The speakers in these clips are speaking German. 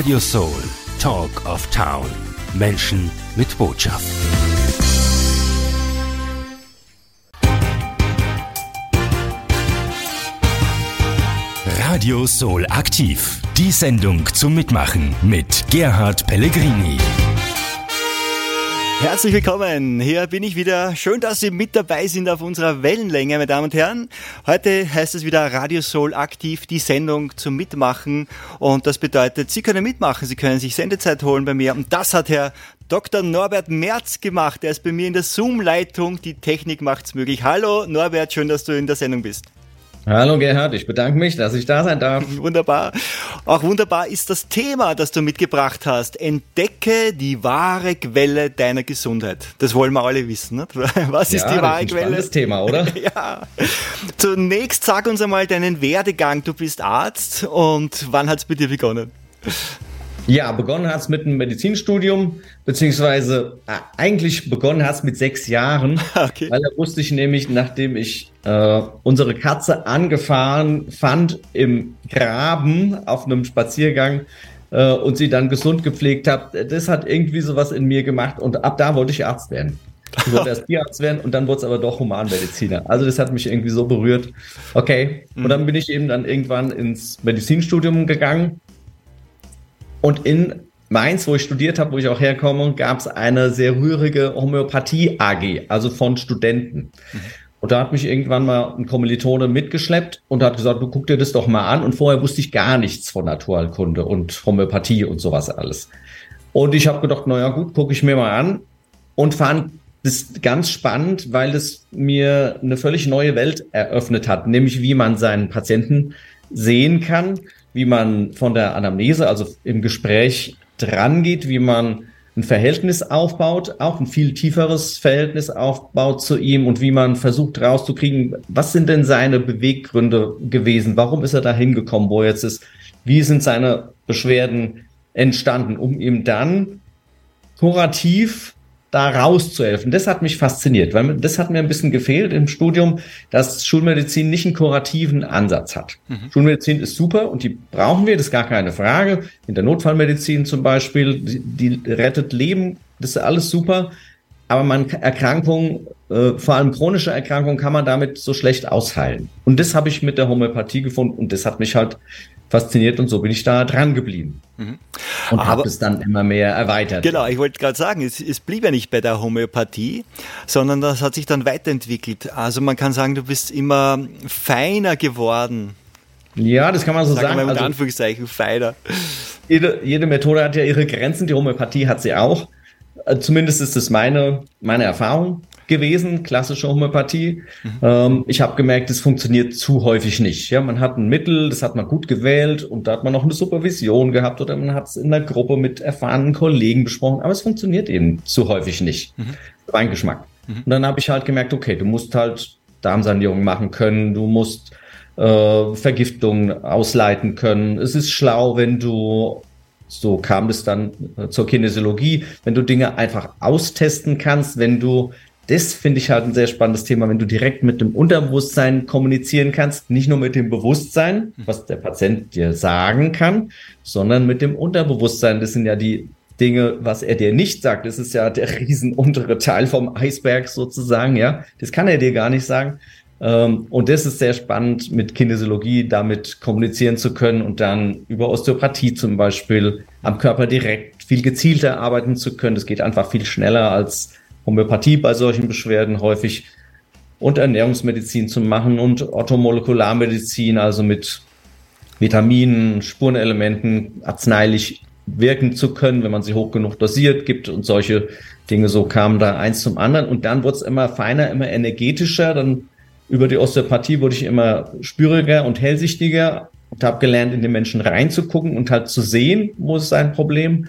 Radio Soul, Talk of Town. Menschen mit Botschaft. Radio Soul aktiv. Die Sendung zum Mitmachen mit Gerhard Pellegrini. Herzlich willkommen. Hier bin ich wieder. Schön, dass Sie mit dabei sind auf unserer Wellenlänge, meine Damen und Herren. Heute heißt es wieder Radio Soul aktiv, die Sendung zum Mitmachen. Und das bedeutet, Sie können mitmachen. Sie können sich Sendezeit holen bei mir. Und das hat Herr Dr. Norbert Merz gemacht. Er ist bei mir in der Zoom-Leitung. Die Technik macht's möglich. Hallo Norbert, schön, dass du in der Sendung bist. Hallo Gerhard, ich bedanke mich, dass ich da sein darf. Wunderbar. Auch wunderbar ist das Thema, das du mitgebracht hast. Entdecke die wahre Quelle deiner Gesundheit. Das wollen wir alle wissen. Nicht? Was ist ja, die wahre das ist ein Quelle? Das Thema, oder? ja. Zunächst sag uns einmal deinen Werdegang. Du bist Arzt und wann hat es bei dir begonnen? Ja, begonnen hat es mit einem Medizinstudium, beziehungsweise äh, eigentlich begonnen hat es mit sechs Jahren, okay. weil da wusste ich nämlich, nachdem ich äh, unsere Katze angefahren fand im Graben auf einem Spaziergang äh, und sie dann gesund gepflegt habe, das hat irgendwie sowas in mir gemacht und ab da wollte ich Arzt werden. Ich wollte erst Tierarzt werden und dann wurde es aber doch Humanmediziner. Also das hat mich irgendwie so berührt. Okay. Und dann bin ich eben dann irgendwann ins Medizinstudium gegangen und in Mainz, wo ich studiert habe, wo ich auch herkomme, gab es eine sehr rührige Homöopathie AG, also von Studenten. Mhm. Und da hat mich irgendwann mal ein Kommilitone mitgeschleppt und hat gesagt, du guck dir das doch mal an. Und vorher wusste ich gar nichts von Naturheilkunde und Homöopathie und sowas alles. Und ich habe gedacht, naja gut, gucke ich mir mal an und fand das ganz spannend, weil es mir eine völlig neue Welt eröffnet hat, nämlich wie man seinen Patienten sehen kann, wie man von der Anamnese, also im Gespräch dran geht, wie man ein Verhältnis aufbaut, auch ein viel tieferes Verhältnis aufbaut zu ihm und wie man versucht rauszukriegen, was sind denn seine Beweggründe gewesen? Warum ist er da hingekommen, wo er jetzt ist? Wie sind seine Beschwerden entstanden, um ihm dann kurativ da rauszuhelfen. Das hat mich fasziniert, weil das hat mir ein bisschen gefehlt im Studium, dass Schulmedizin nicht einen kurativen Ansatz hat. Mhm. Schulmedizin ist super und die brauchen wir, das ist gar keine Frage. In der Notfallmedizin zum Beispiel, die, die rettet Leben, das ist alles super. Aber man Erkrankungen, äh, vor allem chronische Erkrankungen, kann man damit so schlecht ausheilen. Und das habe ich mit der Homöopathie gefunden und das hat mich halt fasziniert und so bin ich da dran geblieben. Mhm. Und habe es dann immer mehr erweitert. Genau, ich wollte gerade sagen, es, es, blieb ja nicht bei der Homöopathie, sondern das hat sich dann weiterentwickelt. Also man kann sagen, du bist immer feiner geworden. Ja, das kann man so sagen. sagen. Also, Anführungszeichen feiner. Jede, jede Methode hat ja ihre Grenzen, die Homöopathie hat sie auch. Äh, zumindest ist es meine, meine Erfahrung gewesen, klassische Homöopathie. Mhm. Ähm, ich habe gemerkt, es funktioniert zu häufig nicht. Ja, man hat ein Mittel, das hat man gut gewählt und da hat man noch eine Supervision gehabt oder man hat es in der Gruppe mit erfahrenen Kollegen besprochen, aber es funktioniert eben zu häufig nicht. Mhm. Mein Geschmack. Mhm. Und dann habe ich halt gemerkt, okay, du musst halt Darmsanierung machen können, du musst äh, Vergiftungen ausleiten können. Es ist schlau, wenn du so kam es dann äh, zur Kinesiologie, wenn du Dinge einfach austesten kannst, wenn du das finde ich halt ein sehr spannendes Thema, wenn du direkt mit dem Unterbewusstsein kommunizieren kannst, nicht nur mit dem Bewusstsein, was der Patient dir sagen kann, sondern mit dem Unterbewusstsein. Das sind ja die Dinge, was er dir nicht sagt. Das ist ja der riesen untere Teil vom Eisberg sozusagen, ja. Das kann er dir gar nicht sagen. Ähm, und das ist sehr spannend, mit Kinesiologie damit kommunizieren zu können und dann über Osteopathie zum Beispiel am Körper direkt viel gezielter arbeiten zu können. Das geht einfach viel schneller als Homöopathie bei solchen Beschwerden häufig und Ernährungsmedizin zu machen und Orthomolekularmedizin, also mit Vitaminen, Spurenelementen arzneilich wirken zu können, wenn man sie hoch genug dosiert gibt und solche Dinge. So kamen da eins zum anderen und dann wurde es immer feiner, immer energetischer. Dann über die Osteopathie wurde ich immer spüriger und hellsichtiger und habe gelernt, in den Menschen reinzugucken und halt zu sehen, wo ist sein Problem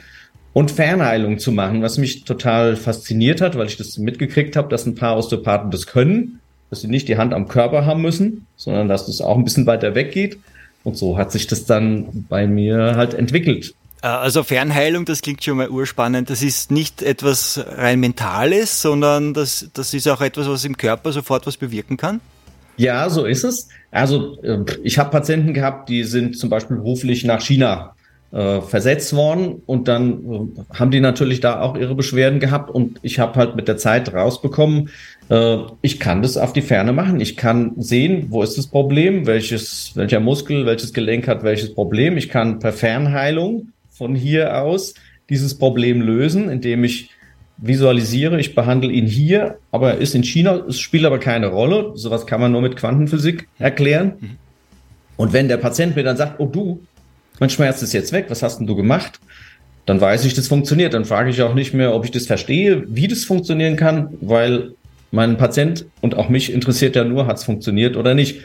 und Fernheilung zu machen, was mich total fasziniert hat, weil ich das mitgekriegt habe, dass ein paar Osteopathen das können, dass sie nicht die Hand am Körper haben müssen, sondern dass das auch ein bisschen weiter weggeht. Und so hat sich das dann bei mir halt entwickelt. Äh, also Fernheilung, das klingt schon mal urspannend. Das ist nicht etwas rein Mentales, sondern das, das ist auch etwas, was im Körper sofort was bewirken kann? Ja, so ist es. Also äh, ich habe Patienten gehabt, die sind zum Beispiel beruflich nach China äh, versetzt worden und dann äh, haben die natürlich da auch ihre Beschwerden gehabt und ich habe halt mit der Zeit rausbekommen, äh, ich kann das auf die Ferne machen. Ich kann sehen, wo ist das Problem, welches, welcher Muskel, welches Gelenk hat welches Problem. Ich kann per Fernheilung von hier aus dieses Problem lösen, indem ich visualisiere, ich behandle ihn hier, aber er ist in China, es spielt aber keine Rolle. Sowas kann man nur mit Quantenphysik erklären. Mhm. Und wenn der Patient mir dann sagt, oh du, mein Schmerz ist jetzt weg, was hast denn du gemacht? Dann weiß ich, das funktioniert. Dann frage ich auch nicht mehr, ob ich das verstehe, wie das funktionieren kann, weil mein Patient und auch mich interessiert ja nur, hat es funktioniert oder nicht.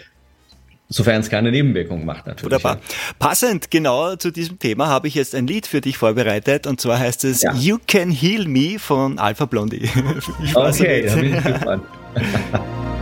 Sofern es keine Nebenwirkungen macht, natürlich. Wunderbar. Passend genau zu diesem Thema habe ich jetzt ein Lied für dich vorbereitet und zwar heißt es ja. You Can Heal Me von Alpha Blondie. okay, da bin ich gespannt.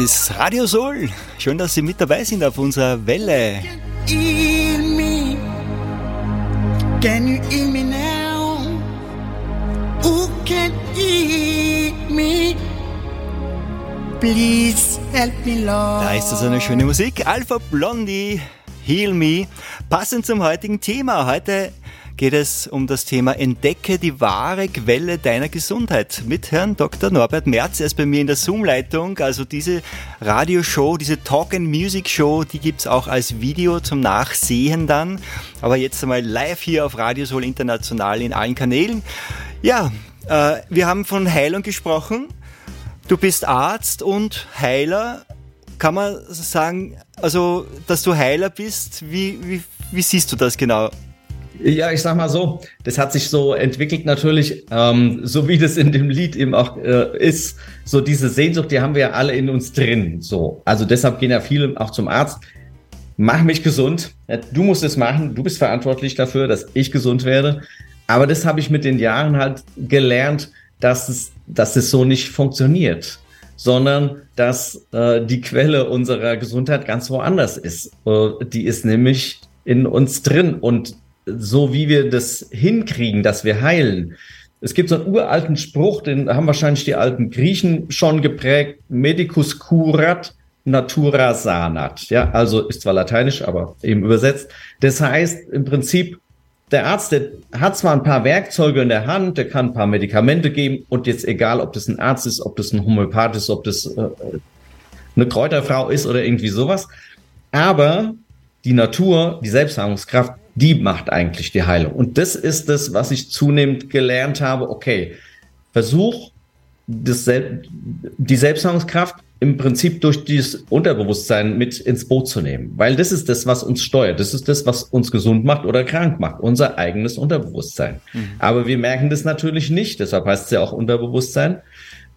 ist Radio Soul. Schön, dass Sie mit dabei sind auf unserer Welle. Can you hear me now? Who can hear me? Please help me, Lord. Da ist das eine schöne Musik. Alpha Blondie, Heal Me. Passend zum heutigen Thema. Heute geht es um das Thema Entdecke die wahre Quelle deiner Gesundheit mit Herrn Dr. Norbert Merz. Er ist bei mir in der Zoom-Leitung. Also diese Radioshow, diese Talk and Music Show, die gibt's auch als Video zum Nachsehen dann. Aber jetzt einmal live hier auf Radio Soul International in allen Kanälen. Ja, äh, wir haben von Heilung gesprochen. Du bist Arzt und Heiler. Kann man sagen, also, dass du Heiler bist, wie, wie, wie siehst du das genau? Ja, ich sag mal so, das hat sich so entwickelt natürlich, ähm, so wie das in dem Lied eben auch äh, ist. So diese Sehnsucht, die haben wir ja alle in uns drin. So, also deshalb gehen ja viele auch zum Arzt. Mach mich gesund. Du musst es machen. Du bist verantwortlich dafür, dass ich gesund werde. Aber das habe ich mit den Jahren halt gelernt, dass es, dass es so nicht funktioniert, sondern dass äh, die Quelle unserer Gesundheit ganz woanders ist. Äh, die ist nämlich in uns drin und so wie wir das hinkriegen, dass wir heilen. Es gibt so einen uralten Spruch, den haben wahrscheinlich die alten Griechen schon geprägt. Medicus curat, natura sanat. Ja, also ist zwar lateinisch, aber eben übersetzt. Das heißt im Prinzip, der Arzt, der hat zwar ein paar Werkzeuge in der Hand, der kann ein paar Medikamente geben und jetzt egal, ob das ein Arzt ist, ob das ein Homöopath ist, ob das äh, eine Kräuterfrau ist oder irgendwie sowas. Aber die Natur, die Selbstheilungskraft, die macht eigentlich die Heilung. Und das ist das, was ich zunehmend gelernt habe. Okay, versuch das die Selbstheilungskraft im Prinzip durch dieses Unterbewusstsein mit ins Boot zu nehmen. Weil das ist das, was uns steuert. Das ist das, was uns gesund macht oder krank macht. Unser eigenes Unterbewusstsein. Mhm. Aber wir merken das natürlich nicht. Deshalb heißt es ja auch Unterbewusstsein.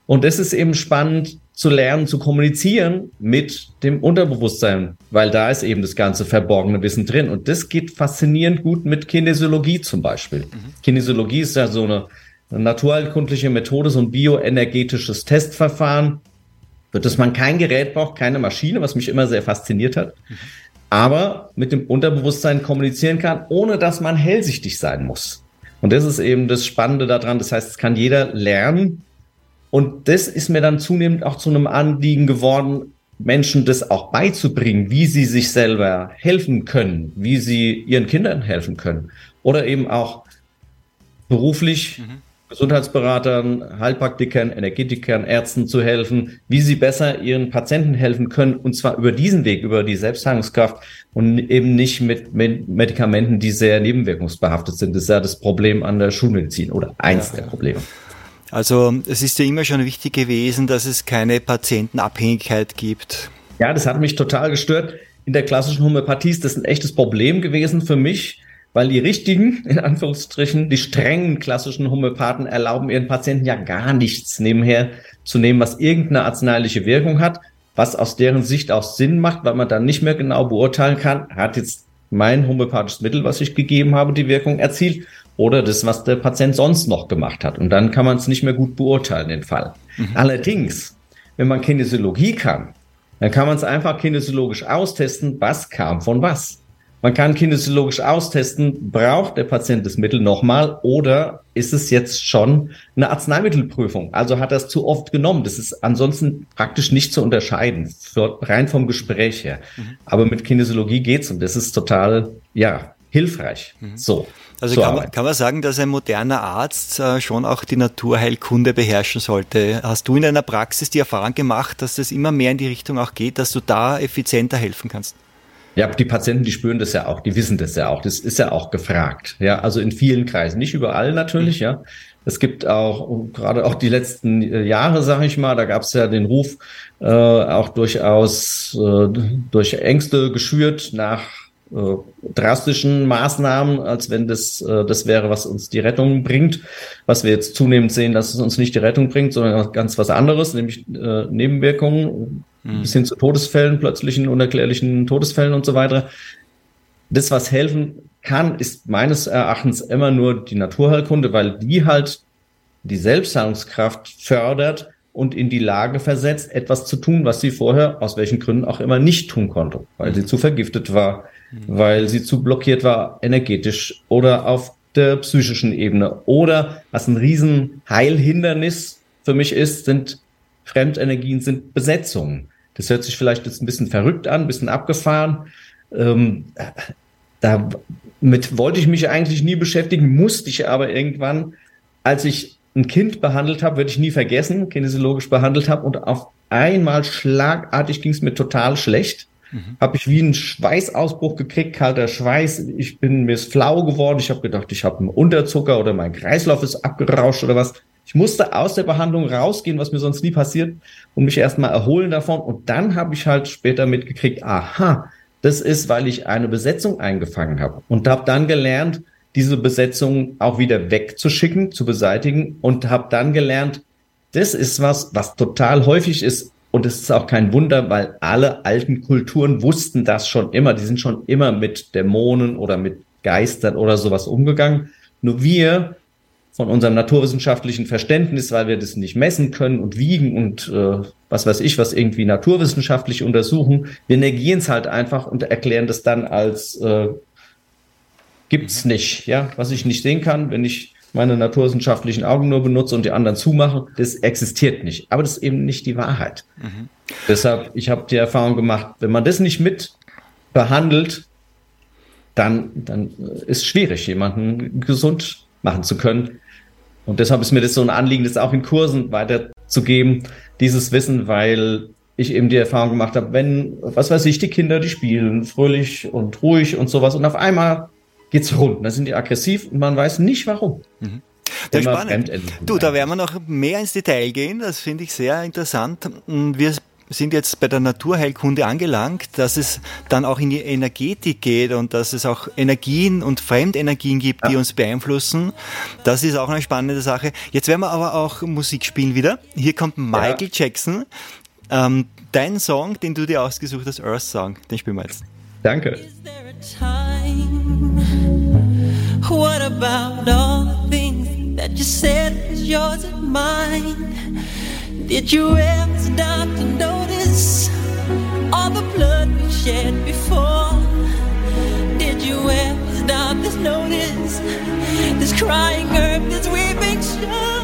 Und es ist eben spannend zu lernen, zu kommunizieren mit dem Unterbewusstsein, weil da ist eben das ganze verborgene Wissen drin. Und das geht faszinierend gut mit Kinesiologie zum Beispiel. Mhm. Kinesiologie ist ja so eine, eine naturheilkundliche Methode, so ein bioenergetisches Testverfahren, für das man kein Gerät braucht, keine Maschine, was mich immer sehr fasziniert hat. Mhm. Aber mit dem Unterbewusstsein kommunizieren kann, ohne dass man hellsichtig sein muss. Und das ist eben das Spannende daran. Das heißt, es kann jeder lernen, und das ist mir dann zunehmend auch zu einem Anliegen geworden, Menschen das auch beizubringen, wie sie sich selber helfen können, wie sie ihren Kindern helfen können. Oder eben auch beruflich mhm. Gesundheitsberatern, Heilpraktikern, Energetikern, Ärzten zu helfen, wie sie besser ihren Patienten helfen können. Und zwar über diesen Weg, über die Selbstheilungskraft und eben nicht mit, Medikamenten, die sehr nebenwirkungsbehaftet sind. Das ist ja das Problem an der Schulmedizin oder eins ja, der Probleme. Also es ist ja immer schon wichtig gewesen, dass es keine Patientenabhängigkeit gibt. Ja, das hat mich total gestört. In der klassischen Homöopathie ist das ein echtes Problem gewesen für mich, weil die richtigen, in Anführungsstrichen, die strengen klassischen Homöopathen erlauben ihren Patienten ja gar nichts nebenher zu nehmen, was irgendeine arzneiliche Wirkung hat, was aus deren Sicht auch Sinn macht, weil man dann nicht mehr genau beurteilen kann, hat jetzt mein homöopathisches Mittel, was ich gegeben habe, die Wirkung erzielt oder das, was der Patient sonst noch gemacht hat. Und dann kann man es nicht mehr gut beurteilen, den Fall. Mhm. Allerdings, wenn man Kinesiologie kann, dann kann man es einfach kinesiologisch austesten, was kam von was. Man kann kinesiologisch austesten, braucht der Patient das Mittel nochmal oder ist es jetzt schon eine Arzneimittelprüfung? Also hat er es zu oft genommen. Das ist ansonsten praktisch nicht zu unterscheiden, rein vom Gespräch her. Mhm. Aber mit Kinesiologie geht's und das ist total, ja, hilfreich. Mhm. So. Also kann man, kann man sagen, dass ein moderner Arzt äh, schon auch die Naturheilkunde beherrschen sollte. Hast du in deiner Praxis die Erfahrung gemacht, dass das immer mehr in die Richtung auch geht, dass du da effizienter helfen kannst? Ja, die Patienten, die spüren das ja auch, die wissen das ja auch. Das ist ja auch gefragt. Ja, also in vielen Kreisen, nicht überall natürlich, mhm. ja. Es gibt auch, gerade auch die letzten äh, Jahre, sage ich mal, da gab es ja den Ruf, äh, auch durchaus äh, durch Ängste geschürt nach äh, drastischen Maßnahmen, als wenn das äh, das wäre, was uns die Rettung bringt. Was wir jetzt zunehmend sehen, dass es uns nicht die Rettung bringt, sondern ganz was anderes, nämlich äh, Nebenwirkungen mhm. bis hin zu Todesfällen, plötzlichen unerklärlichen Todesfällen und so weiter. Das, was helfen kann, ist meines Erachtens immer nur die Naturheilkunde, weil die halt die Selbstheilungskraft fördert und in die Lage versetzt, etwas zu tun, was sie vorher aus welchen Gründen auch immer nicht tun konnte, weil sie zu vergiftet war, weil sie zu blockiert war energetisch oder auf der psychischen Ebene oder was ein riesen Heilhindernis für mich ist, sind Fremdenergien, sind Besetzungen. Das hört sich vielleicht jetzt ein bisschen verrückt an, ein bisschen abgefahren. Ähm, damit wollte ich mich eigentlich nie beschäftigen, musste ich aber irgendwann, als ich ein Kind behandelt habe, werde ich nie vergessen, kinesiologisch behandelt habe und auf einmal schlagartig ging es mir total schlecht. Mhm. Habe ich wie einen Schweißausbruch gekriegt, kalter Schweiß. Ich bin mir ist flau geworden. Ich habe gedacht, ich habe einen Unterzucker oder mein Kreislauf ist abgerauscht oder was. Ich musste aus der Behandlung rausgehen, was mir sonst nie passiert, und mich erstmal erholen davon. Und dann habe ich halt später mitgekriegt, aha, das ist, weil ich eine Besetzung eingefangen habe. Und habe dann gelernt, diese Besetzung auch wieder wegzuschicken, zu beseitigen. Und habe dann gelernt, das ist was, was total häufig ist. Und es ist auch kein Wunder, weil alle alten Kulturen wussten das schon immer. Die sind schon immer mit Dämonen oder mit Geistern oder sowas umgegangen. Nur wir von unserem naturwissenschaftlichen Verständnis, weil wir das nicht messen können und wiegen und äh, was weiß ich, was irgendwie naturwissenschaftlich untersuchen. Wir negieren es halt einfach und erklären das dann als äh, gibt's nicht, ja, was ich nicht sehen kann, wenn ich meine naturwissenschaftlichen Augen nur benutze und die anderen zumache, das existiert nicht. Aber das ist eben nicht die Wahrheit. Mhm. Deshalb, ich habe die Erfahrung gemacht, wenn man das nicht mit behandelt, dann, dann ist schwierig, jemanden gesund machen zu können. Und deshalb ist mir das so ein Anliegen, das auch in Kursen weiterzugeben, dieses Wissen, weil ich eben die Erfahrung gemacht habe, wenn, was weiß ich, die Kinder, die spielen fröhlich und ruhig und sowas und auf einmal geht's rund, dann sind die aggressiv und man weiß nicht warum. Mhm. Das ist spannend. Du, da werden wir noch mehr ins Detail gehen, das finde ich sehr interessant. Wir sind jetzt bei der Naturheilkunde angelangt, dass es dann auch in die Energetik geht und dass es auch Energien und Fremdenergien gibt, ja. die uns beeinflussen. Das ist auch eine spannende Sache. Jetzt werden wir aber auch Musik spielen wieder. Hier kommt Michael ja. Jackson. Ähm, dein Song, den du dir ausgesucht hast, Earth Song, den spielen wir jetzt. Danke. What about all the things that you said was yours and mine? Did you ever stop to notice all the blood we shed before? Did you ever stop to notice this crying earth, this weeping shore?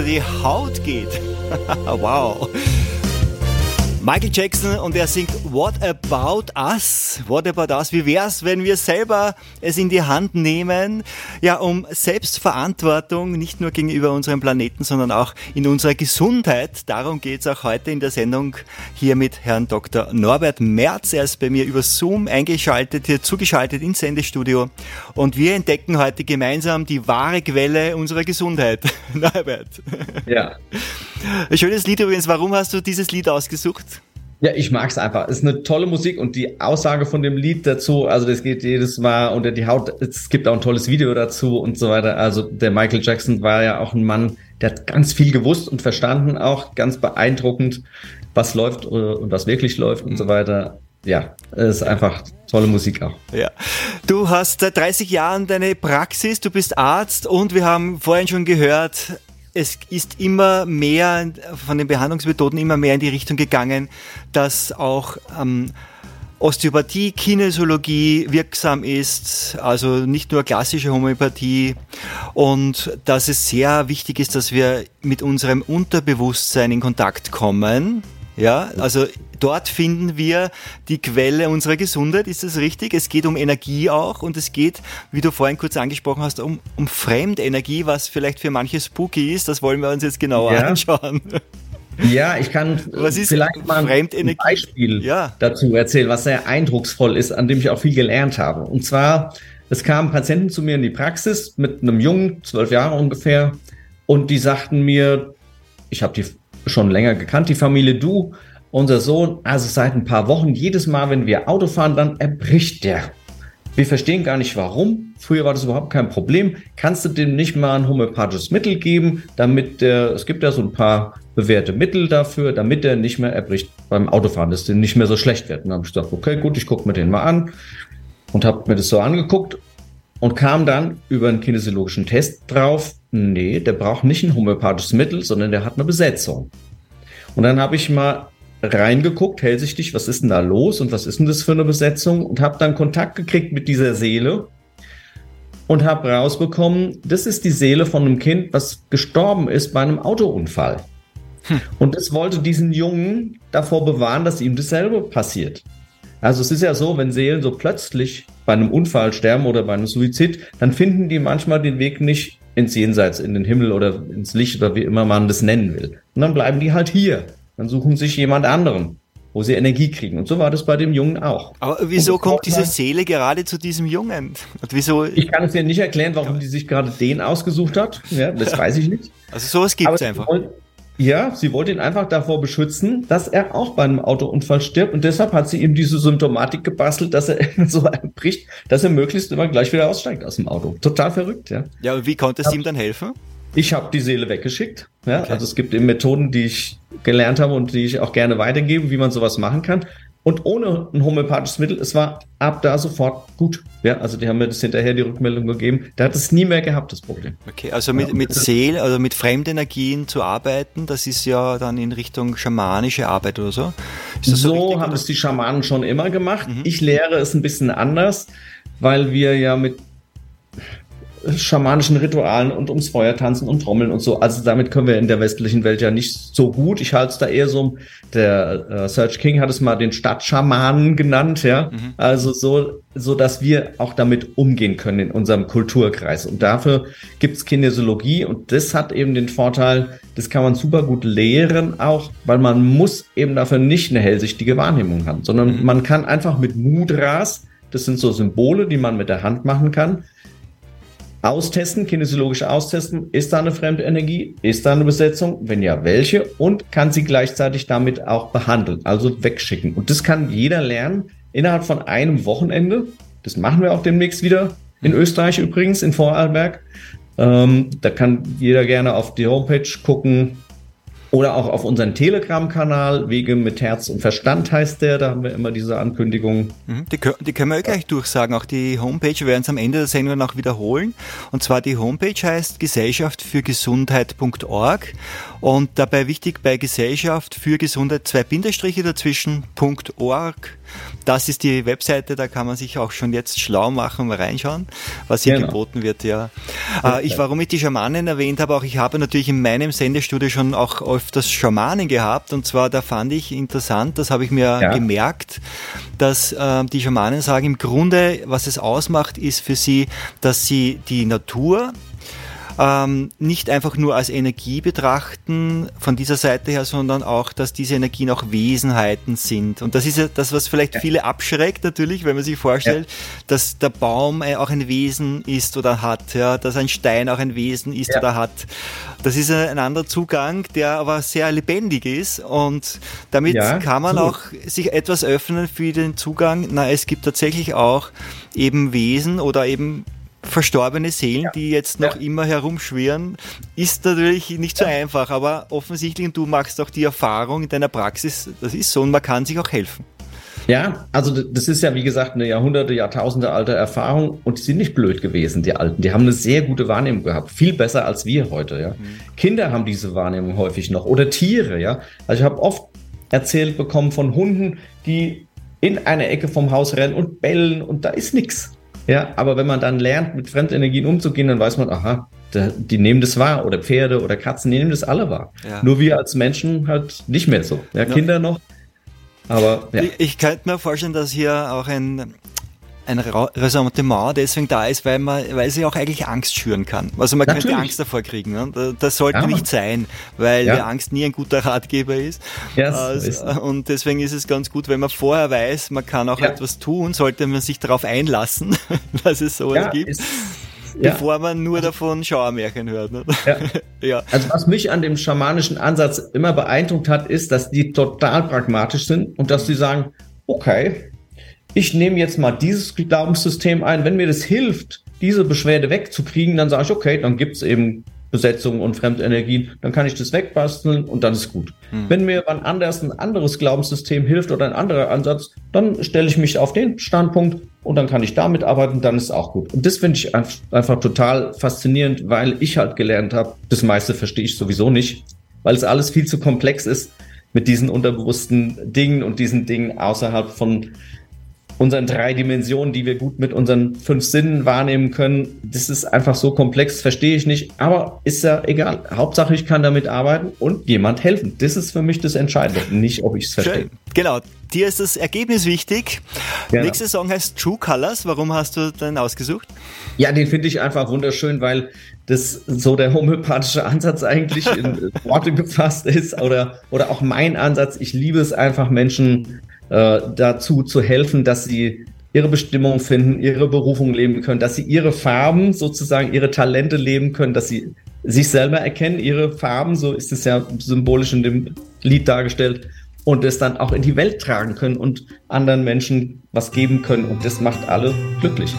Unter die Haut geht. wow. Michael Jackson und er singt What About Us? What About Us? Wie wär's, wenn wir selber es in die Hand nehmen, ja, um Selbstverantwortung nicht nur gegenüber unserem Planeten, sondern auch in unserer Gesundheit. Darum geht's auch heute in der Sendung hier mit Herrn Dr. Norbert Merz. Er ist bei mir über Zoom eingeschaltet, hier zugeschaltet ins Sendestudio und wir entdecken heute gemeinsam die wahre Quelle unserer Gesundheit. Norbert. Ja. Schönes Lied übrigens. Warum hast du dieses Lied ausgesucht? Ja, ich mag's einfach. Es ist eine tolle Musik und die Aussage von dem Lied dazu, also das geht jedes Mal unter die Haut. Es gibt auch ein tolles Video dazu und so weiter. Also der Michael Jackson war ja auch ein Mann, der hat ganz viel gewusst und verstanden, auch ganz beeindruckend, was läuft äh, und was wirklich läuft und so weiter. Ja, es ist einfach tolle Musik auch. Ja. Du hast seit 30 Jahren deine Praxis, du bist Arzt und wir haben vorhin schon gehört, es ist immer mehr von den Behandlungsmethoden immer mehr in die Richtung gegangen, dass auch ähm, Osteopathie, Kinesiologie wirksam ist, also nicht nur klassische Homöopathie und dass es sehr wichtig ist, dass wir mit unserem Unterbewusstsein in Kontakt kommen. Ja, also dort finden wir die Quelle unserer Gesundheit. Ist das richtig? Es geht um Energie auch und es geht, wie du vorhin kurz angesprochen hast, um, um Fremdenergie, was vielleicht für manche spooky ist. Das wollen wir uns jetzt genauer ja. anschauen. Ja, ich kann vielleicht mal ein Beispiel ja. dazu erzählen, was sehr eindrucksvoll ist, an dem ich auch viel gelernt habe. Und zwar, es kamen Patienten zu mir in die Praxis mit einem Jungen, zwölf Jahre ungefähr, und die sagten mir, ich habe die schon länger gekannt, die Familie Du, unser Sohn, also seit ein paar Wochen, jedes Mal, wenn wir Auto fahren, dann erbricht der. Wir verstehen gar nicht warum. Früher war das überhaupt kein Problem. Kannst du dem nicht mal ein homöopathisches Mittel geben, damit der, es gibt ja so ein paar bewährte Mittel dafür, damit der nicht mehr erbricht beim Autofahren, dass der nicht mehr so schlecht wird. Und dann habe ich gesagt, okay, gut, ich gucke mir den mal an und habe mir das so angeguckt und kam dann über einen kinesiologischen Test drauf, nee, der braucht nicht ein homöopathisches Mittel, sondern der hat eine Besetzung. Und dann habe ich mal reingeguckt, hellsichtig, was ist denn da los und was ist denn das für eine Besetzung und habe dann Kontakt gekriegt mit dieser Seele und habe rausbekommen, das ist die Seele von einem Kind, was gestorben ist bei einem Autounfall. Hm. Und das wollte diesen Jungen davor bewahren, dass ihm dasselbe passiert. Also es ist ja so, wenn Seelen so plötzlich bei einem Unfall sterben oder bei einem Suizid, dann finden die manchmal den Weg nicht ins Jenseits, in den Himmel oder ins Licht oder wie immer man das nennen will. Und dann bleiben die halt hier dann suchen sich jemand anderen, wo sie Energie kriegen. Und so war das bei dem Jungen auch. Aber wieso kommt diese Seele gerade zu diesem Jungen? Und wieso? Ich kann es dir nicht erklären, warum die sich gerade den ausgesucht hat. Ja, das weiß ich nicht. Also sowas gibt es einfach. Wollt, ja, sie wollte ihn einfach davor beschützen, dass er auch bei einem Autounfall stirbt. Und deshalb hat sie ihm diese Symptomatik gebastelt, dass er so bricht, dass er möglichst immer gleich wieder aussteigt aus dem Auto. Total verrückt, ja. Ja, und wie konnte es ihm dann helfen? Ich habe die Seele weggeschickt. Ja? Okay. Also es gibt eben Methoden, die ich gelernt habe und die ich auch gerne weitergebe, wie man sowas machen kann. Und ohne ein homöopathisches Mittel, es war ab da sofort gut. Ja, also die haben mir das hinterher die Rückmeldung gegeben. Da hat es nie mehr gehabt, das Problem. Okay, also mit, mit Seele, also mit Fremdenergien zu arbeiten, das ist ja dann in Richtung schamanische Arbeit oder so. so, so haben es die Schamanen schon immer gemacht. Mhm. Ich lehre es ein bisschen anders, weil wir ja mit schamanischen Ritualen und ums Feuer tanzen und trommeln und so. Also damit können wir in der westlichen Welt ja nicht so gut. Ich halte es da eher so, der äh, Serge King hat es mal den Stadtschamanen genannt, ja. Mhm. Also so, so, dass wir auch damit umgehen können in unserem Kulturkreis. Und dafür gibt's Kinesiologie und das hat eben den Vorteil, das kann man super gut lehren auch, weil man muss eben dafür nicht eine hellsichtige Wahrnehmung haben, sondern mhm. man kann einfach mit Mudras, das sind so Symbole, die man mit der Hand machen kann, austesten, kinesiologisch austesten, ist da eine fremde Energie, ist da eine Besetzung, wenn ja, welche und kann sie gleichzeitig damit auch behandeln, also wegschicken. Und das kann jeder lernen innerhalb von einem Wochenende. Das machen wir auch demnächst wieder. In Österreich übrigens, in Vorarlberg. Ähm, da kann jeder gerne auf die Homepage gucken. Oder auch auf unseren Telegram-Kanal, Wege mit Herz und Verstand heißt der, da haben wir immer diese Ankündigung. Mhm, die, die können wir gleich durchsagen. Auch die Homepage, wir werden es am Ende der Sendung noch wiederholen. Und zwar die Homepage heißt gesellschaftfürgesundheit.org und dabei wichtig bei Gesellschaft für Gesundheit zwei Bindestriche dazwischen.org das ist die Webseite, da kann man sich auch schon jetzt schlau machen, mal reinschauen, was hier genau. geboten wird, ja. Äh, ich, warum ich die Schamanen erwähnt habe, auch ich habe natürlich in meinem Sendestudio schon auch öfters Schamanen gehabt und zwar da fand ich interessant, das habe ich mir ja. gemerkt, dass äh, die Schamanen sagen, im Grunde, was es ausmacht, ist für sie, dass sie die Natur, ähm, nicht einfach nur als Energie betrachten von dieser Seite her, sondern auch, dass diese Energien auch Wesenheiten sind. Und das ist ja das, was vielleicht ja. viele abschreckt natürlich, wenn man sich vorstellt, ja. dass der Baum äh, auch ein Wesen ist oder hat, ja, dass ein Stein auch ein Wesen ist ja. oder hat. Das ist ein anderer Zugang, der aber sehr lebendig ist und damit kann man auch sich etwas öffnen für den Zugang. Na, es gibt tatsächlich auch eben Wesen oder eben verstorbene Seelen, ja. die jetzt noch ja. immer herumschwirren, ist natürlich nicht so ja. einfach, aber offensichtlich, und du machst auch die Erfahrung in deiner Praxis, das ist so und man kann sich auch helfen. Ja, also das ist ja wie gesagt eine Jahrhunderte, Jahrtausende alte Erfahrung und die sind nicht blöd gewesen, die Alten. Die haben eine sehr gute Wahrnehmung gehabt, viel besser als wir heute. Ja, mhm. Kinder haben diese Wahrnehmung häufig noch oder Tiere. Ja, also ich habe oft erzählt bekommen von Hunden, die in eine Ecke vom Haus rennen und bellen und da ist nichts. Ja, aber wenn man dann lernt, mit Fremdenergien umzugehen, dann weiß man, aha, die nehmen das wahr oder Pferde oder Katzen, die nehmen das alle wahr. Ja. Nur wir als Menschen halt nicht mehr so. Ja, Kinder noch. Aber ja. ich, ich könnte mir vorstellen, dass hier auch ein, ein Ressentiment deswegen da ist, weil man, weil sie auch eigentlich Angst schüren kann. Also man Natürlich. könnte Angst davor kriegen. Ne? Das sollte ja. nicht sein, weil ja. Angst nie ein guter Ratgeber ist. Yes, also, und deswegen ist es ganz gut, wenn man vorher weiß, man kann auch ja. etwas tun, sollte man sich darauf einlassen, dass es sowas ja, gibt. bevor man nur davon Schauermärchen hört. Ne? Ja. Also was mich an dem schamanischen Ansatz immer beeindruckt hat, ist, dass die total pragmatisch sind und dass sie sagen, okay, ich nehme jetzt mal dieses Glaubenssystem ein. Wenn mir das hilft, diese Beschwerde wegzukriegen, dann sage ich, okay, dann gibt's eben Besetzung und Fremdenergien, dann kann ich das wegbasteln und dann ist gut. Hm. Wenn mir wann anders ein anderes Glaubenssystem hilft oder ein anderer Ansatz, dann stelle ich mich auf den Standpunkt und dann kann ich damit arbeiten, dann ist auch gut. Und das finde ich einfach total faszinierend, weil ich halt gelernt habe, das meiste verstehe ich sowieso nicht, weil es alles viel zu komplex ist mit diesen unterbewussten Dingen und diesen Dingen außerhalb von unseren drei Dimensionen, die wir gut mit unseren fünf Sinnen wahrnehmen können. Das ist einfach so komplex, verstehe ich nicht. Aber ist ja egal. Hauptsache, ich kann damit arbeiten und jemand helfen. Das ist für mich das Entscheidende, nicht ob ich es verstehe. Schön. Genau. Dir ist das Ergebnis wichtig. Genau. Nächste Song heißt True Colors. Warum hast du den ausgesucht? Ja, den finde ich einfach wunderschön, weil das so der homöopathische Ansatz eigentlich in Worte gefasst ist oder, oder auch mein Ansatz. Ich liebe es einfach, Menschen äh, dazu zu helfen, dass sie ihre Bestimmung finden, ihre Berufung leben können, dass sie ihre Farben sozusagen, ihre Talente leben können, dass sie sich selber erkennen, ihre Farben, so ist es ja symbolisch in dem Lied dargestellt, und es dann auch in die Welt tragen können und anderen Menschen was geben können. Und das macht alle glücklich.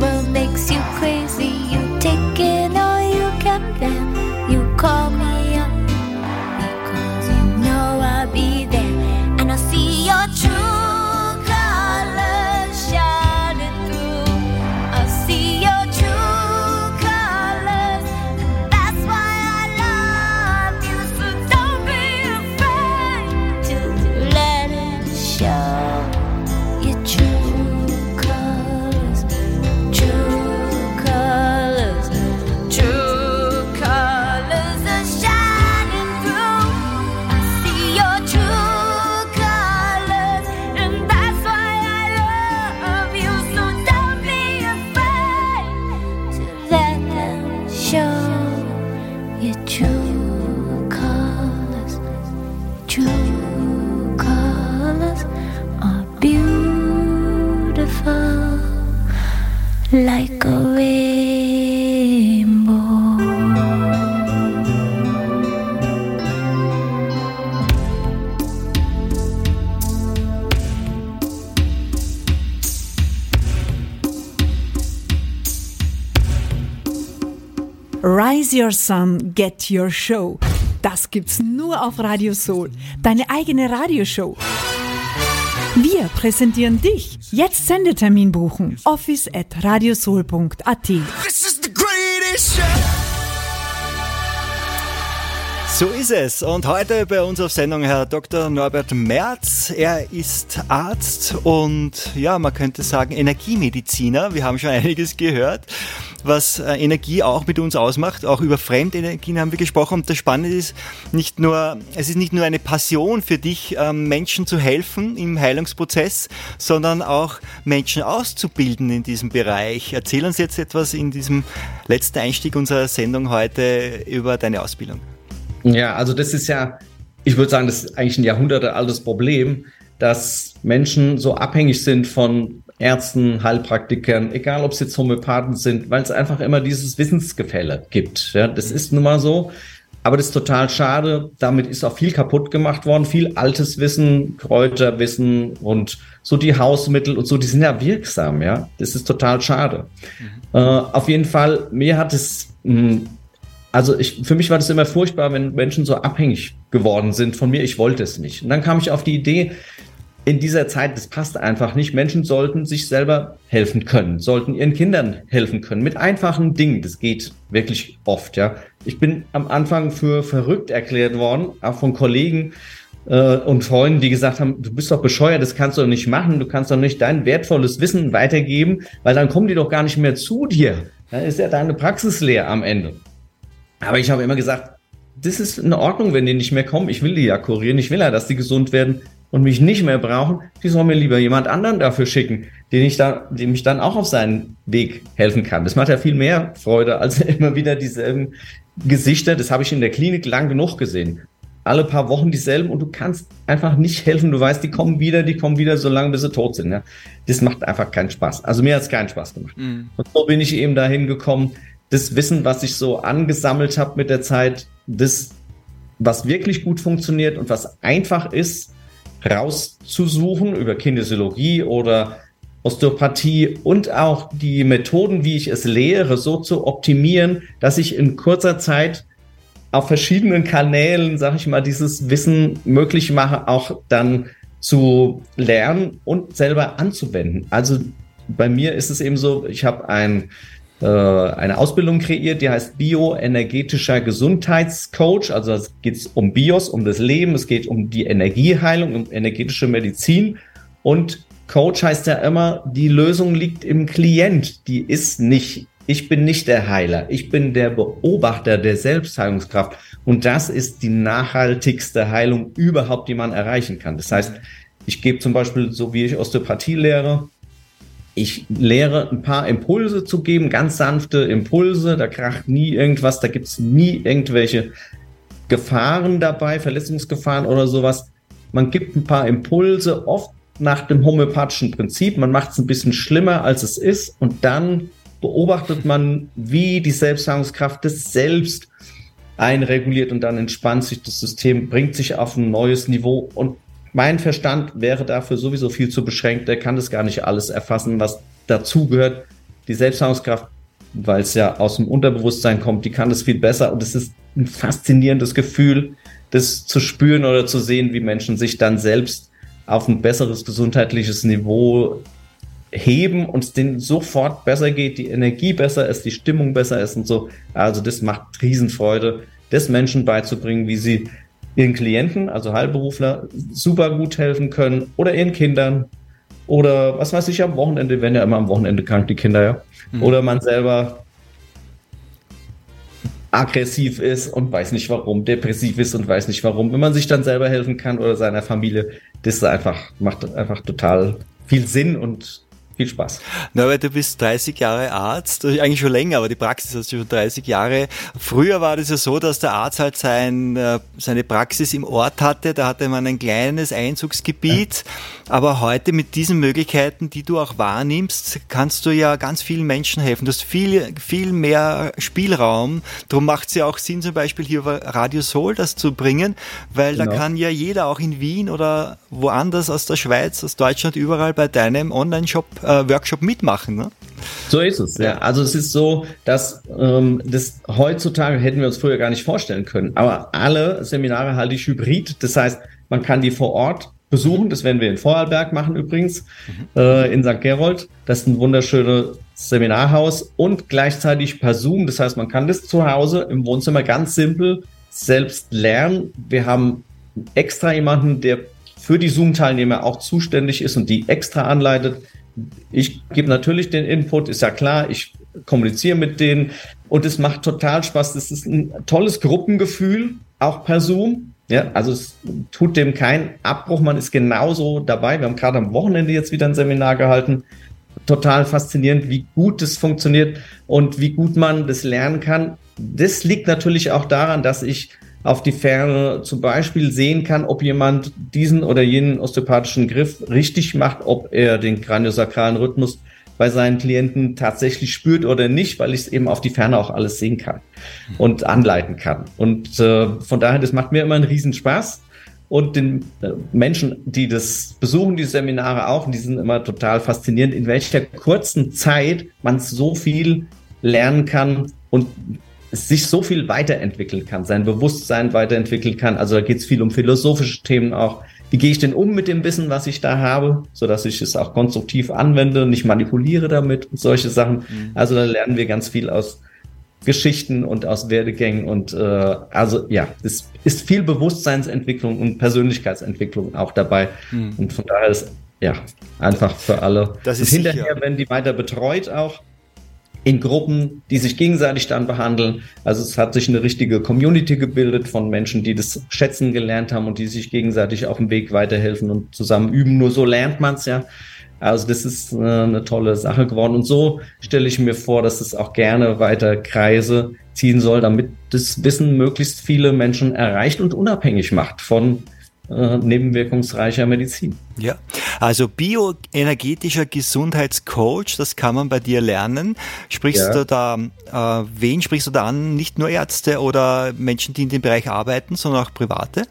will make Your Sun, Get Your Show. Das gibt's nur auf Radio Soul. Deine eigene Radioshow. Wir präsentieren dich. Jetzt Sendetermin buchen. Office at radiosoul.at. This is the greatest show. So ist es. Und heute bei uns auf Sendung Herr Dr. Norbert Merz. Er ist Arzt und ja, man könnte sagen Energiemediziner. Wir haben schon einiges gehört was äh, Energie auch mit uns ausmacht. Auch über Fremdenergien haben wir gesprochen. Und das Spannende ist nicht nur, es ist nicht nur eine Passion für dich, ähm, Menschen zu helfen im Heilungsprozess, sondern auch Menschen auszubilden in diesem Bereich. Erzähl uns jetzt etwas in diesem letzten Einstieg unserer Sendung heute über deine Ausbildung. Ja, also das ist ja, ich würde sagen, das ist eigentlich ein jahrhundertealtes Problem, dass Menschen so abhängig sind von Ärzten, Heilpraktikern, egal ob es jetzt Homöopathen sind, weil es einfach immer dieses Wissensgefälle gibt. Ja, das ist nun mal so. Aber das ist total schade. Damit ist auch viel kaputt gemacht worden. Viel altes Wissen, Kräuterwissen und so die Hausmittel und so, die sind ja wirksam, ja. Das ist total schade. Mhm. Äh, auf jeden Fall, mir hat es, mh, hm, also ich, für mich war das immer furchtbar, wenn Menschen so abhängig geworden sind von mir. Ich wollte es nicht. Und dann kam ich auf die Idee, in dieser Zeit, das passt einfach nicht. Menschen sollten sich selber helfen können, sollten ihren Kindern helfen können mit einfachen Dingen. Das geht wirklich oft, ja. Ich bin am Anfang für verrückt erklärt worden, auch von Kollegen äh, und Freunden, die gesagt haben, du bist doch bescheuert, das kannst du doch nicht machen, du kannst doch nicht dein wertvolles Wissen weitergeben, weil dann kommen die doch gar nicht mehr zu dir. Dann ist ja deine Praxis leer am Ende. Aber ich habe immer gesagt, das ist in Ordnung, wenn die nicht mehr kommen. Ich will die ja kurieren, ich will ja, dass die gesund werden und mich nicht mehr brauchen, die sollen mir lieber jemand anderen dafür schicken, den ich da, dem ich dann auch auf seinen Weg helfen kann. Das macht ja viel mehr Freude als immer wieder dieselben Gesichter. Das habe ich in der Klinik lang genug gesehen. Alle paar Wochen dieselben und du kannst einfach nicht helfen. Du weißt, die kommen wieder, die kommen wieder, solange bis sie tot sind. Ja? Das macht einfach keinen Spaß. Also mir hat es keinen Spaß gemacht. Mhm. Und so bin ich eben dahin gekommen, das Wissen, was ich so angesammelt habe mit der Zeit, das, was wirklich gut funktioniert und was einfach ist, rauszusuchen über Kinesiologie oder Osteopathie und auch die Methoden, wie ich es lehre, so zu optimieren, dass ich in kurzer Zeit auf verschiedenen Kanälen, sage ich mal, dieses Wissen möglich mache, auch dann zu lernen und selber anzuwenden. Also bei mir ist es eben so, ich habe ein eine Ausbildung kreiert, die heißt Bioenergetischer Gesundheitscoach. Also es geht um Bios, um das Leben, es geht um die Energieheilung, um energetische Medizin. Und Coach heißt ja immer, die Lösung liegt im Klient. Die ist nicht, ich bin nicht der Heiler, ich bin der Beobachter der Selbstheilungskraft. Und das ist die nachhaltigste Heilung überhaupt, die man erreichen kann. Das heißt, ich gebe zum Beispiel, so wie ich Osteopathie lehre, ich lehre ein paar Impulse zu geben, ganz sanfte Impulse, da kracht nie irgendwas, da gibt's nie irgendwelche Gefahren dabei, Verletzungsgefahren oder sowas. Man gibt ein paar Impulse, oft nach dem homöopathischen Prinzip, man macht es ein bisschen schlimmer, als es ist. Und dann beobachtet man, wie die Selbstheilungskraft das selbst einreguliert und dann entspannt sich das System, bringt sich auf ein neues Niveau und mein Verstand wäre dafür sowieso viel zu beschränkt. Der kann das gar nicht alles erfassen, was dazugehört. Die Selbstheilungskraft, weil es ja aus dem Unterbewusstsein kommt, die kann das viel besser. Und es ist ein faszinierendes Gefühl, das zu spüren oder zu sehen, wie Menschen sich dann selbst auf ein besseres gesundheitliches Niveau heben und es denen sofort besser geht, die Energie besser ist, die Stimmung besser ist und so. Also das macht Riesenfreude, das Menschen beizubringen, wie sie ihren Klienten, also Heilberufler, super gut helfen können oder ihren Kindern oder was weiß ich, am Wochenende, wenn ja immer am Wochenende krank, die Kinder, ja. Mhm. Oder man selber aggressiv ist und weiß nicht warum, depressiv ist und weiß nicht warum. Wenn man sich dann selber helfen kann oder seiner Familie, das ist einfach, macht einfach total viel Sinn und viel Spaß. Na, weil du bist 30 Jahre Arzt, eigentlich schon länger, aber die Praxis hast du schon 30 Jahre. Früher war das ja so, dass der Arzt halt sein, äh, seine Praxis im Ort hatte, da hatte man ein kleines Einzugsgebiet, ja. aber heute mit diesen Möglichkeiten, die du auch wahrnimmst, kannst du ja ganz vielen Menschen helfen. Du hast viel, viel mehr Spielraum. Darum macht es ja auch Sinn, zum Beispiel hier über Radio Soul das zu bringen, weil genau. da kann ja jeder auch in Wien oder woanders aus der Schweiz, aus Deutschland, überall bei deinem Online-Shop äh, Workshop mitmachen. Ne? So ist es, ja. Also es ist so, dass ähm, das heutzutage hätten wir uns früher gar nicht vorstellen können. Aber alle Seminare halte ich hybrid. Das heißt, man kann die vor Ort besuchen. Das werden wir in Vorarlberg machen übrigens, mhm. äh, in St. Gerold. Das ist ein wunderschönes Seminarhaus und gleichzeitig per Zoom. Das heißt, man kann das zu Hause im Wohnzimmer ganz simpel selbst lernen. Wir haben extra jemanden, der für die Zoom-Teilnehmer auch zuständig ist und die extra anleitet, ich gebe natürlich den Input, ist ja klar, ich kommuniziere mit denen und es macht total Spaß. Das ist ein tolles Gruppengefühl, auch per Zoom. Ja, also es tut dem keinen Abbruch, man ist genauso dabei. Wir haben gerade am Wochenende jetzt wieder ein Seminar gehalten. Total faszinierend, wie gut es funktioniert und wie gut man das lernen kann. Das liegt natürlich auch daran, dass ich auf die Ferne zum Beispiel sehen kann, ob jemand diesen oder jenen osteopathischen Griff richtig macht, ob er den kraniosakralen Rhythmus bei seinen Klienten tatsächlich spürt oder nicht, weil ich es eben auf die Ferne auch alles sehen kann und anleiten kann. Und äh, von daher, das macht mir immer einen Riesenspaß. Und den äh, Menschen, die das besuchen, die Seminare auch, die sind immer total faszinierend, in welcher kurzen Zeit man so viel lernen kann und sich so viel weiterentwickeln kann, sein Bewusstsein weiterentwickeln kann. Also da geht es viel um philosophische Themen auch. Wie gehe ich denn um mit dem Wissen, was ich da habe, so dass ich es auch konstruktiv anwende, nicht manipuliere damit und solche Sachen. Mhm. Also da lernen wir ganz viel aus Geschichten und aus Werdegängen und äh, also ja, es ist viel Bewusstseinsentwicklung und Persönlichkeitsentwicklung auch dabei mhm. und von daher ist ja einfach für alle. Das ist und hinterher, wenn die weiter betreut auch in Gruppen, die sich gegenseitig dann behandeln. Also es hat sich eine richtige Community gebildet von Menschen, die das schätzen gelernt haben und die sich gegenseitig auf dem Weg weiterhelfen und zusammen üben. Nur so lernt man es ja. Also das ist äh, eine tolle Sache geworden. Und so stelle ich mir vor, dass es auch gerne weiter Kreise ziehen soll, damit das Wissen möglichst viele Menschen erreicht und unabhängig macht von äh, nebenwirkungsreicher Medizin. Ja, also bioenergetischer Gesundheitscoach, das kann man bei dir lernen. Sprichst ja. du da, äh, wen sprichst du da an? Nicht nur Ärzte oder Menschen, die in dem Bereich arbeiten, sondern auch Private?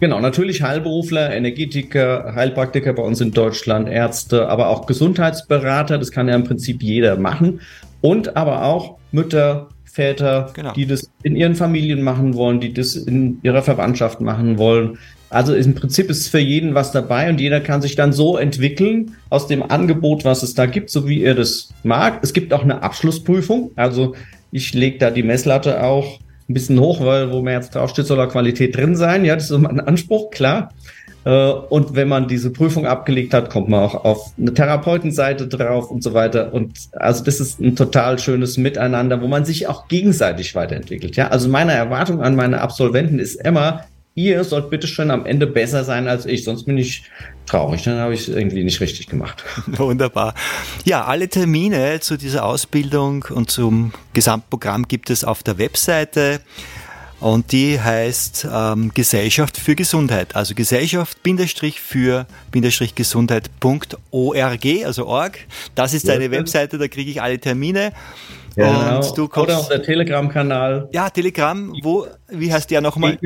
Genau, natürlich Heilberufler, Energetiker, Heilpraktiker bei uns in Deutschland, Ärzte, aber auch Gesundheitsberater, das kann ja im Prinzip jeder machen. Und aber auch Mütter, Väter, genau. die das in ihren Familien machen wollen, die das in ihrer Verwandtschaft machen wollen. Also im Prinzip ist für jeden was dabei und jeder kann sich dann so entwickeln aus dem Angebot, was es da gibt, so wie er das mag. Es gibt auch eine Abschlussprüfung. Also ich lege da die Messlatte auch ein bisschen hoch, weil wo man jetzt draufsteht, soll da Qualität drin sein. Ja, das ist mein Anspruch, klar. Äh, und wenn man diese Prüfung abgelegt hat, kommt man auch auf eine Therapeutenseite drauf und so weiter. Und also das ist ein total schönes Miteinander, wo man sich auch gegenseitig weiterentwickelt. Ja, also meine Erwartung an meine Absolventen ist immer, ihr sollt bitte schon am Ende besser sein als ich, sonst bin ich traurig, dann habe ich es irgendwie nicht richtig gemacht. Wunderbar. Ja, alle Termine zu dieser Ausbildung und zum Gesamtprogramm gibt es auf der Webseite. Und die heißt ähm, Gesellschaft für Gesundheit. Also Gesellschaft Bindestrich für Bindestrich Gesundheit.org, also org. Das ist deine ja, Webseite, da kriege ich alle Termine. Ja, und genau. du kommst, Oder auf der Telegram-Kanal. Ja, Telegram, wo, wie heißt der nochmal?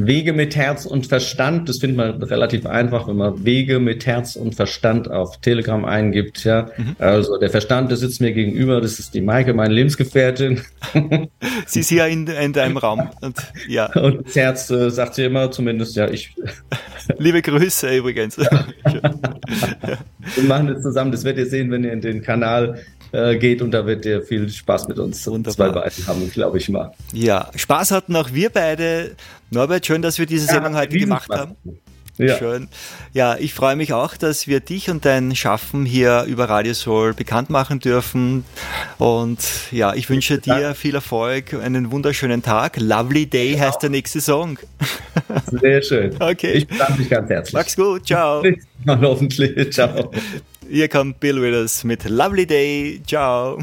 Wege mit Herz und Verstand. Das findet man relativ einfach, wenn man Wege mit Herz und Verstand auf Telegram eingibt. Ja, mhm. also der Verstand, der sitzt mir gegenüber. Das ist die Maike, meine Lebensgefährtin. sie ist hier in, in deinem Raum. Und, ja. und das Herz äh, sagt sie immer, zumindest ja, ich. Liebe Grüße übrigens. Wir machen das zusammen. Das werdet ihr sehen, wenn ihr in den Kanal äh, geht und da wird ihr viel Spaß mit uns Wunderbar. zwei beiden haben, glaube ich mal. Ja, Spaß hatten auch wir beide. Norbert, schön, dass wir diese Sendung ja, heute gemacht Spaß. haben. Ja. Schön. Ja, ich freue mich auch, dass wir dich und dein Schaffen hier über Radio Soul bekannt machen dürfen. Und ja, ich wünsche dir viel Erfolg, einen wunderschönen Tag. Lovely Day genau. heißt der nächste Song. Sehr schön. Okay. Ich bedanke mich ganz herzlich. Mach's gut. Ciao. Bis hoffentlich. Ciao. Hier kommt Bill Withers mit Lovely Day. Ciao.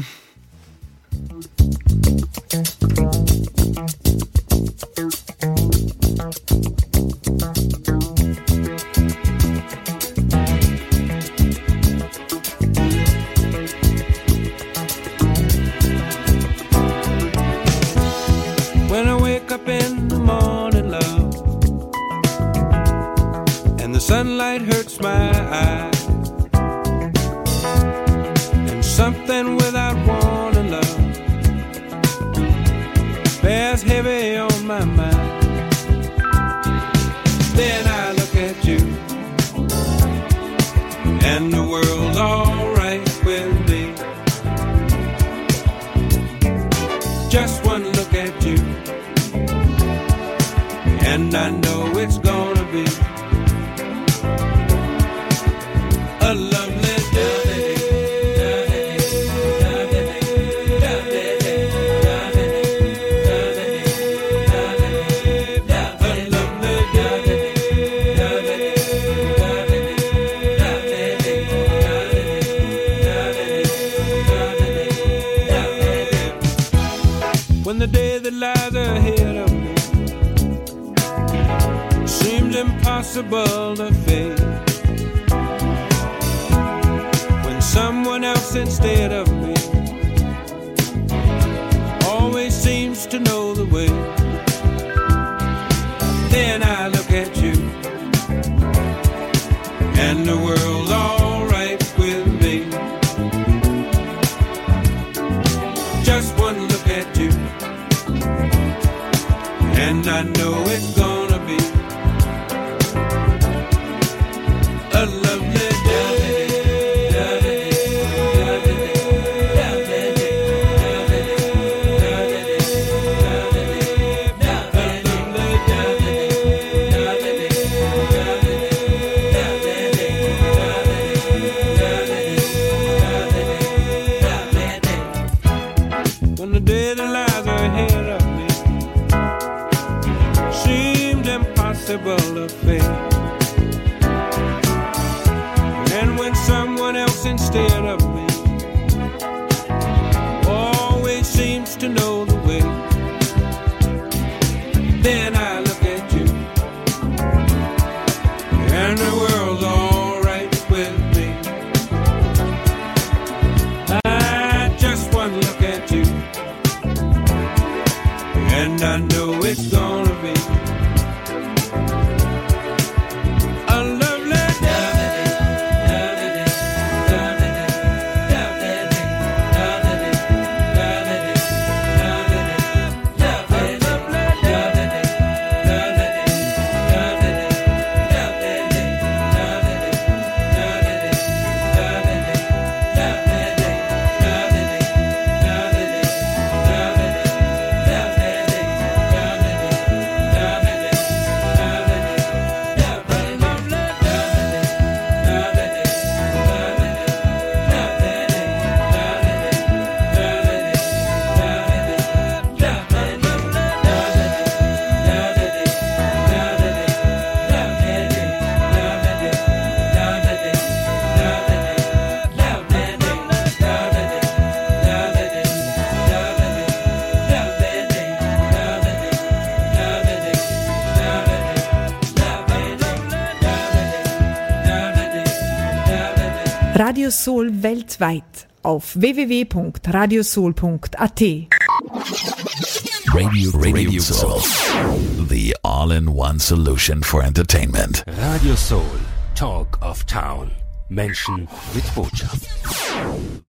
impossible to face when someone else instead of me always seems to know the way. weltweit auf www.radiosoul.at. Radio, Radio Soul. The all-in-one solution for entertainment. Radio Soul. Talk of Town. Menschen mit Botschaft.